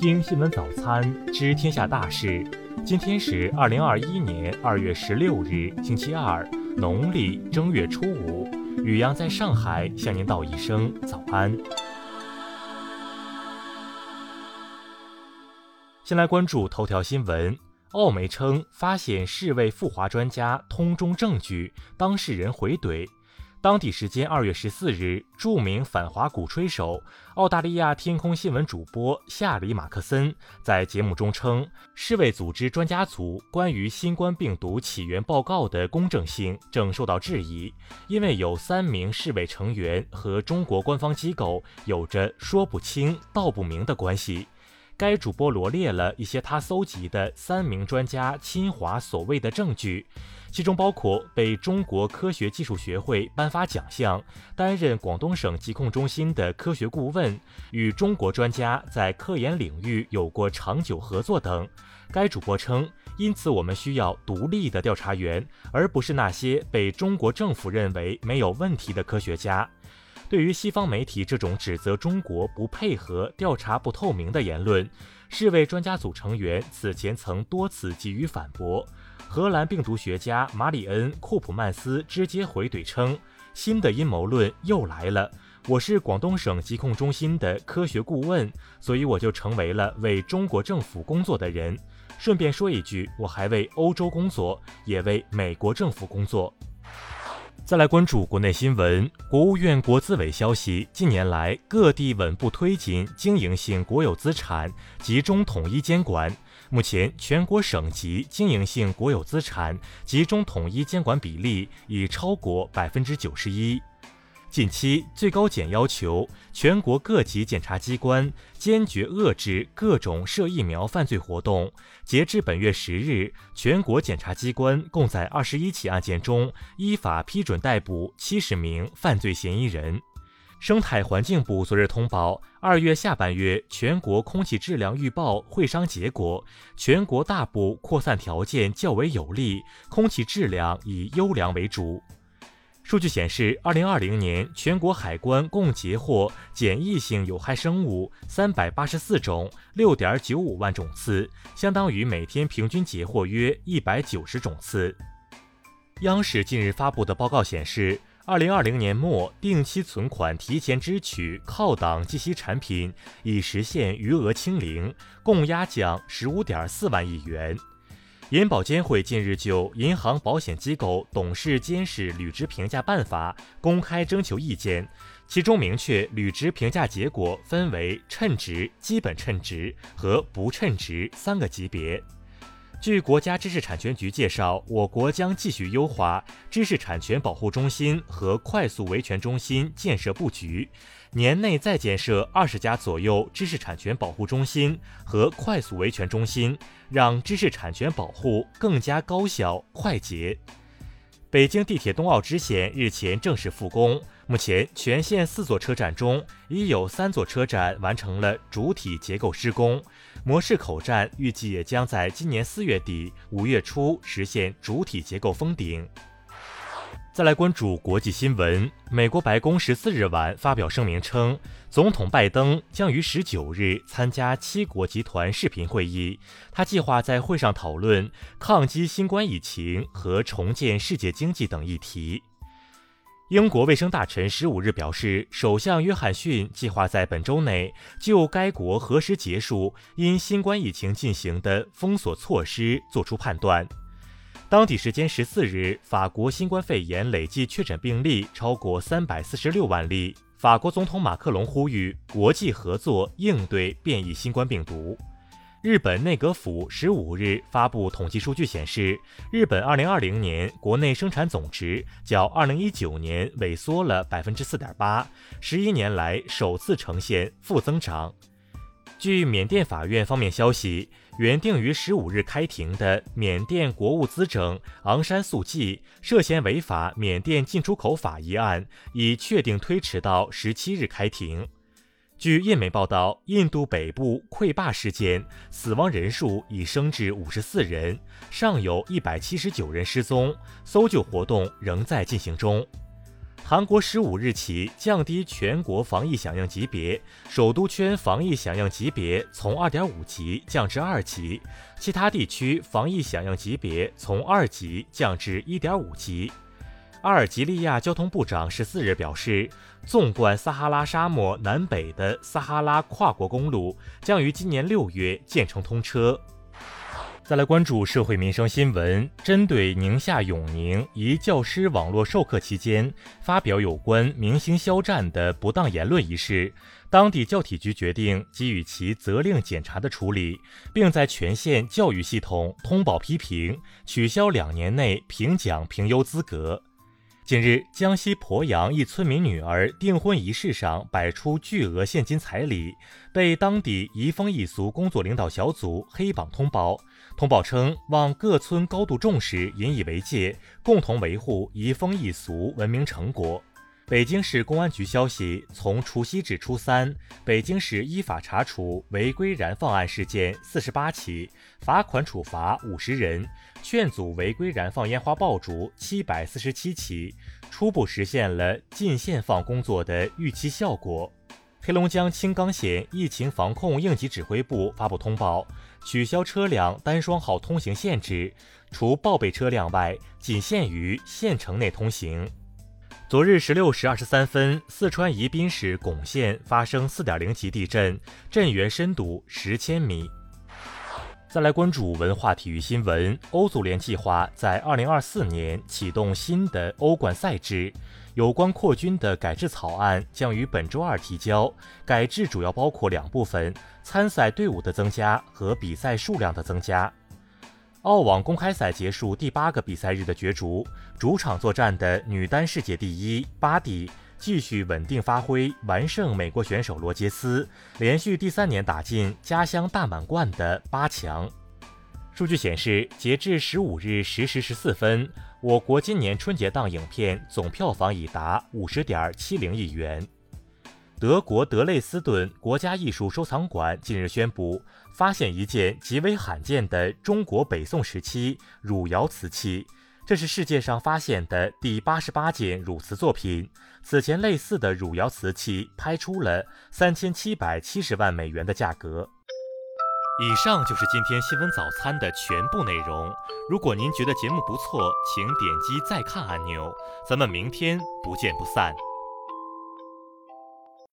听新闻早餐，知天下大事。今天是二零二一年二月十六日，星期二，农历正月初五。雨阳在上海向您道一声早安。先来关注头条新闻。澳媒称发现世卫赴华专家通中证据，当事人回怼。当地时间二月十四日，著名反华鼓吹手、澳大利亚天空新闻主播夏里马克森在节目中称，世卫组织专家组关于新冠病毒起源报告的公正性正受到质疑，因为有三名世卫成员和中国官方机构有着说不清道不明的关系。该主播罗列了一些他搜集的三名专家侵华所谓的证据，其中包括被中国科学技术学会颁发奖项、担任广东省疾控中心的科学顾问、与中国专家在科研领域有过长久合作等。该主播称，因此我们需要独立的调查员，而不是那些被中国政府认为没有问题的科学家。对于西方媒体这种指责中国不配合、调查不透明的言论，世卫专家组成员此前曾多次给予反驳。荷兰病毒学家马里恩·库普曼斯直接回怼称：“新的阴谋论又来了！我是广东省疾控中心的科学顾问，所以我就成为了为中国政府工作的人。顺便说一句，我还为欧洲工作，也为美国政府工作。”再来关注国内新闻。国务院国资委消息，近年来各地稳步推进经营性国有资产集中统一监管，目前全国省级经营性国有资产集中统一监管比例已超过百分之九十一。近期，最高检要求全国各级检察机关坚决遏制各种涉疫苗犯罪活动。截至本月十日，全国检察机关共在二十一起案件中依法批准逮捕七十名犯罪嫌疑人。生态环境部昨日通报，二月下半月全国空气质量预报会商结果，全国大部扩散条件较为有利，空气质量以优良为主。数据显示，二零二零年全国海关共截获检疫性有害生物三百八十四种，六点九五万种次，相当于每天平均截获约一百九十种次。央视近日发布的报告显示，二零二零年末定期存款提前支取靠档计息产品已实现余额清零，共压降十五点四万亿元。银保监会近日就《银行保险机构董事监事履职评价办法》公开征求意见，其中明确履职评价结果分为称职、基本称职和不称职三个级别。据国家知识产权局介绍，我国将继续优化知识产权保护中心和快速维权中心建设布局。年内再建设二十家左右知识产权保护中心和快速维权中心，让知识产权保护更加高效快捷。北京地铁冬奥支线日前正式复工，目前全线四座车站中已有三座车站完成了主体结构施工，模式口站预计也将在今年四月底五月初实现主体结构封顶。再来关注国际新闻。美国白宫十四日晚发表声明称，总统拜登将于十九日参加七国集团视频会议。他计划在会上讨论抗击新冠疫情和重建世界经济等议题。英国卫生大臣十五日表示，首相约翰逊计划在本周内就该国何时结束因新冠疫情进行的封锁措施作出判断。当地时间十四日，法国新冠肺炎累计确诊病例超过三百四十六万例。法国总统马克龙呼吁国际合作应对变异新冠病毒。日本内阁府十五日发布统计数据显示，日本二零二零年国内生产总值较二零一九年萎缩了百分之四点八，十一年来首次呈现负增长。据缅甸法院方面消息。原定于十五日开庭的缅甸国务资政昂山素季涉嫌违法缅甸进出口法一案，已确定推迟到十七日开庭。据印媒报道，印度北部溃坝事件死亡人数已升至五十四人，尚有一百七十九人失踪，搜救活动仍在进行中。韩国十五日起降低全国防疫响应级别，首都圈防疫响应级别从二点五级降至二级，其他地区防疫响应级别从二级降至一点五级。阿尔及利亚交通部长十四日表示，纵贯撒哈拉沙漠南北的撒哈拉跨国公路将于今年六月建成通车。再来关注社会民生新闻，针对宁夏永宁一教师网络授课期间发表有关明星肖战的不当言论一事，当地教体局决定给予其责令检查的处理，并在全县教育系统通报批评，取消两年内评奖评优资格。近日，江西鄱阳一村民女儿订婚仪式上摆出巨额现金彩礼，被当地移风易俗工作领导小组黑榜通报。通报称，望各村高度重视，引以为戒，共同维护移风易俗文明成果。北京市公安局消息，从除夕至初三，北京市依法查处违规燃放案事件四十八起，罚款处罚五十人，劝阻违规燃放烟花爆竹七百四十七起，初步实现了禁限放工作的预期效果。黑龙江青冈县疫情防控应急指挥部发布通报，取消车辆单双号通行限制，除报备车辆外，仅限于县城内通行。昨日十六时二十三分，四川宜宾市珙县发生四点零级地震，震源深度十千米。再来关注文化体育新闻，欧足联计划在二零二四年启动新的欧冠赛制，有关扩军的改制草案将于本周二提交。改制主要包括两部分：参赛队伍的增加和比赛数量的增加。澳网公开赛结束第八个比赛日的角逐，主场作战的女单世界第一巴蒂继续稳定发挥，完胜美国选手罗杰斯，连续第三年打进家乡大满贯的八强。数据显示，截至十五日十时十四分，我国今年春节档影片总票房已达五十点七零亿元。德国德累斯顿国家艺术收藏馆近日宣布，发现一件极为罕见的中国北宋时期汝窑瓷器，这是世界上发现的第八十八件汝瓷作品。此前类似的汝窑瓷器拍出了三千七百七十万美元的价格。以上就是今天新闻早餐的全部内容。如果您觉得节目不错，请点击再看按钮。咱们明天不见不散。